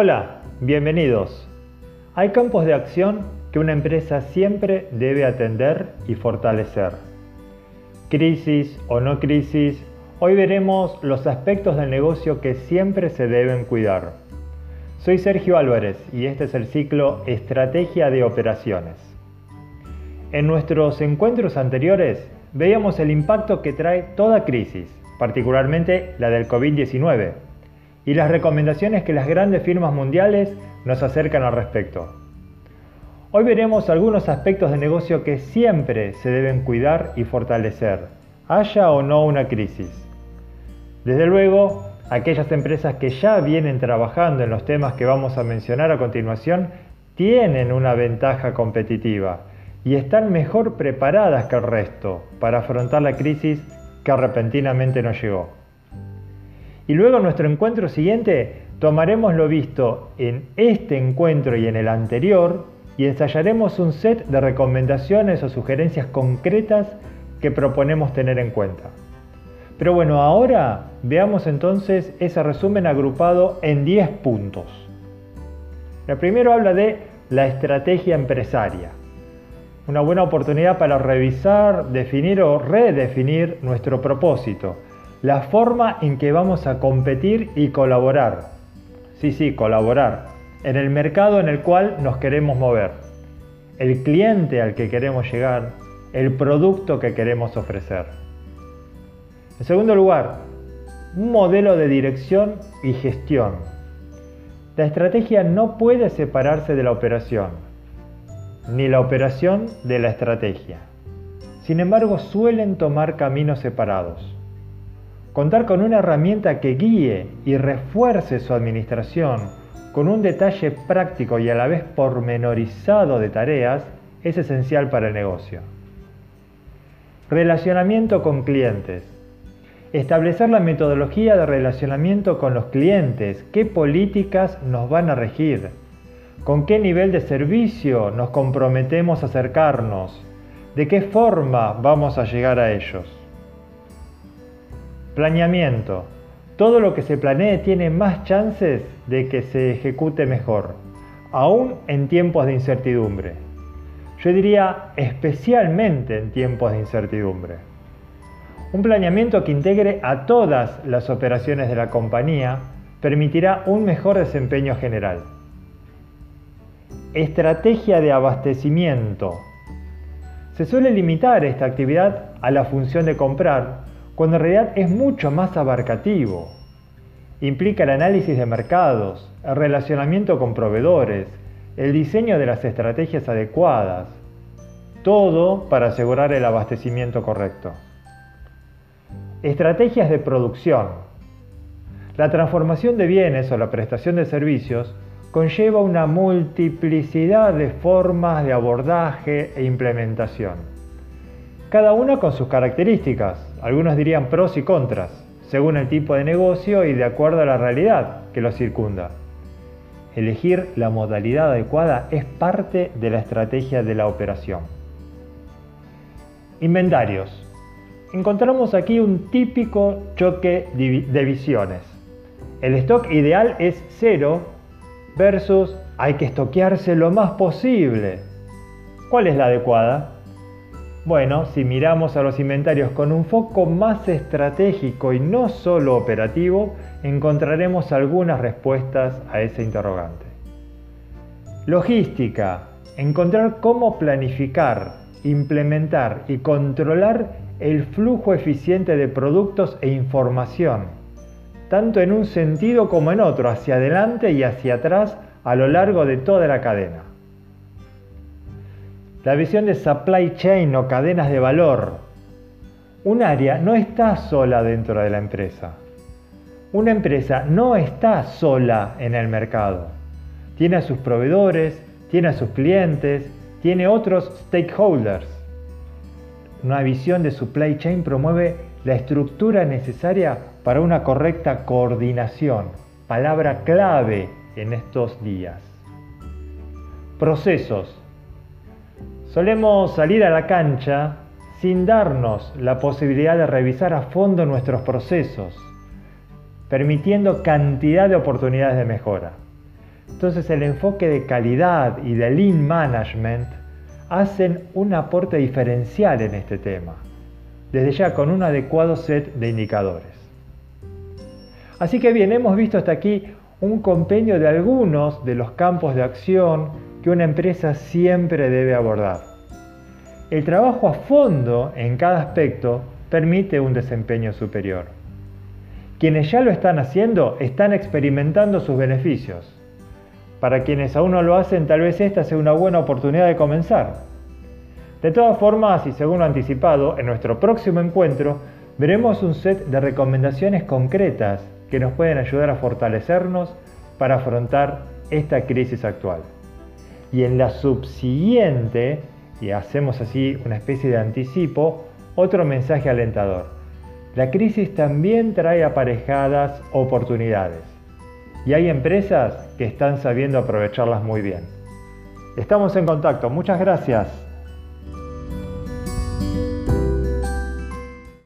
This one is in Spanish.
Hola, bienvenidos. Hay campos de acción que una empresa siempre debe atender y fortalecer. Crisis o no crisis, hoy veremos los aspectos del negocio que siempre se deben cuidar. Soy Sergio Álvarez y este es el ciclo Estrategia de Operaciones. En nuestros encuentros anteriores veíamos el impacto que trae toda crisis, particularmente la del COVID-19 y las recomendaciones que las grandes firmas mundiales nos acercan al respecto. Hoy veremos algunos aspectos de negocio que siempre se deben cuidar y fortalecer, haya o no una crisis. Desde luego, aquellas empresas que ya vienen trabajando en los temas que vamos a mencionar a continuación tienen una ventaja competitiva y están mejor preparadas que el resto para afrontar la crisis que repentinamente nos llegó. Y luego en nuestro encuentro siguiente tomaremos lo visto en este encuentro y en el anterior y ensayaremos un set de recomendaciones o sugerencias concretas que proponemos tener en cuenta. Pero bueno, ahora veamos entonces ese resumen agrupado en 10 puntos. El primero habla de la estrategia empresaria. Una buena oportunidad para revisar, definir o redefinir nuestro propósito la forma en que vamos a competir y colaborar. Sí, sí, colaborar. En el mercado en el cual nos queremos mover. El cliente al que queremos llegar. El producto que queremos ofrecer. En segundo lugar, un modelo de dirección y gestión. La estrategia no puede separarse de la operación, ni la operación de la estrategia. Sin embargo, suelen tomar caminos separados. Contar con una herramienta que guíe y refuerce su administración con un detalle práctico y a la vez pormenorizado de tareas es esencial para el negocio. Relacionamiento con clientes. Establecer la metodología de relacionamiento con los clientes, qué políticas nos van a regir, con qué nivel de servicio nos comprometemos a acercarnos, de qué forma vamos a llegar a ellos. Planeamiento. Todo lo que se planee tiene más chances de que se ejecute mejor, aún en tiempos de incertidumbre. Yo diría especialmente en tiempos de incertidumbre. Un planeamiento que integre a todas las operaciones de la compañía permitirá un mejor desempeño general. Estrategia de abastecimiento. Se suele limitar esta actividad a la función de comprar cuando en realidad es mucho más abarcativo. Implica el análisis de mercados, el relacionamiento con proveedores, el diseño de las estrategias adecuadas, todo para asegurar el abastecimiento correcto. Estrategias de producción. La transformación de bienes o la prestación de servicios conlleva una multiplicidad de formas de abordaje e implementación cada una con sus características, algunos dirían pros y contras, según el tipo de negocio y de acuerdo a la realidad que lo circunda. Elegir la modalidad adecuada es parte de la estrategia de la operación. Inventarios. Encontramos aquí un típico choque de visiones. El stock ideal es cero versus hay que estoquearse lo más posible. ¿Cuál es la adecuada? Bueno, si miramos a los inventarios con un foco más estratégico y no solo operativo, encontraremos algunas respuestas a ese interrogante. Logística. Encontrar cómo planificar, implementar y controlar el flujo eficiente de productos e información, tanto en un sentido como en otro, hacia adelante y hacia atrás a lo largo de toda la cadena. La visión de supply chain o cadenas de valor. Un área no está sola dentro de la empresa. Una empresa no está sola en el mercado. Tiene a sus proveedores, tiene a sus clientes, tiene otros stakeholders. Una visión de supply chain promueve la estructura necesaria para una correcta coordinación, palabra clave en estos días. Procesos. Solemos salir a la cancha sin darnos la posibilidad de revisar a fondo nuestros procesos, permitiendo cantidad de oportunidades de mejora. Entonces el enfoque de calidad y de lean management hacen un aporte diferencial en este tema, desde ya con un adecuado set de indicadores. Así que bien, hemos visto hasta aquí un compendio de algunos de los campos de acción que una empresa siempre debe abordar. El trabajo a fondo en cada aspecto permite un desempeño superior. Quienes ya lo están haciendo están experimentando sus beneficios. Para quienes aún no lo hacen, tal vez esta sea una buena oportunidad de comenzar. De todas formas, y según lo anticipado, en nuestro próximo encuentro veremos un set de recomendaciones concretas que nos pueden ayudar a fortalecernos para afrontar esta crisis actual. Y en la subsiguiente, y hacemos así una especie de anticipo, otro mensaje alentador. La crisis también trae aparejadas oportunidades y hay empresas que están sabiendo aprovecharlas muy bien. Estamos en contacto, muchas gracias.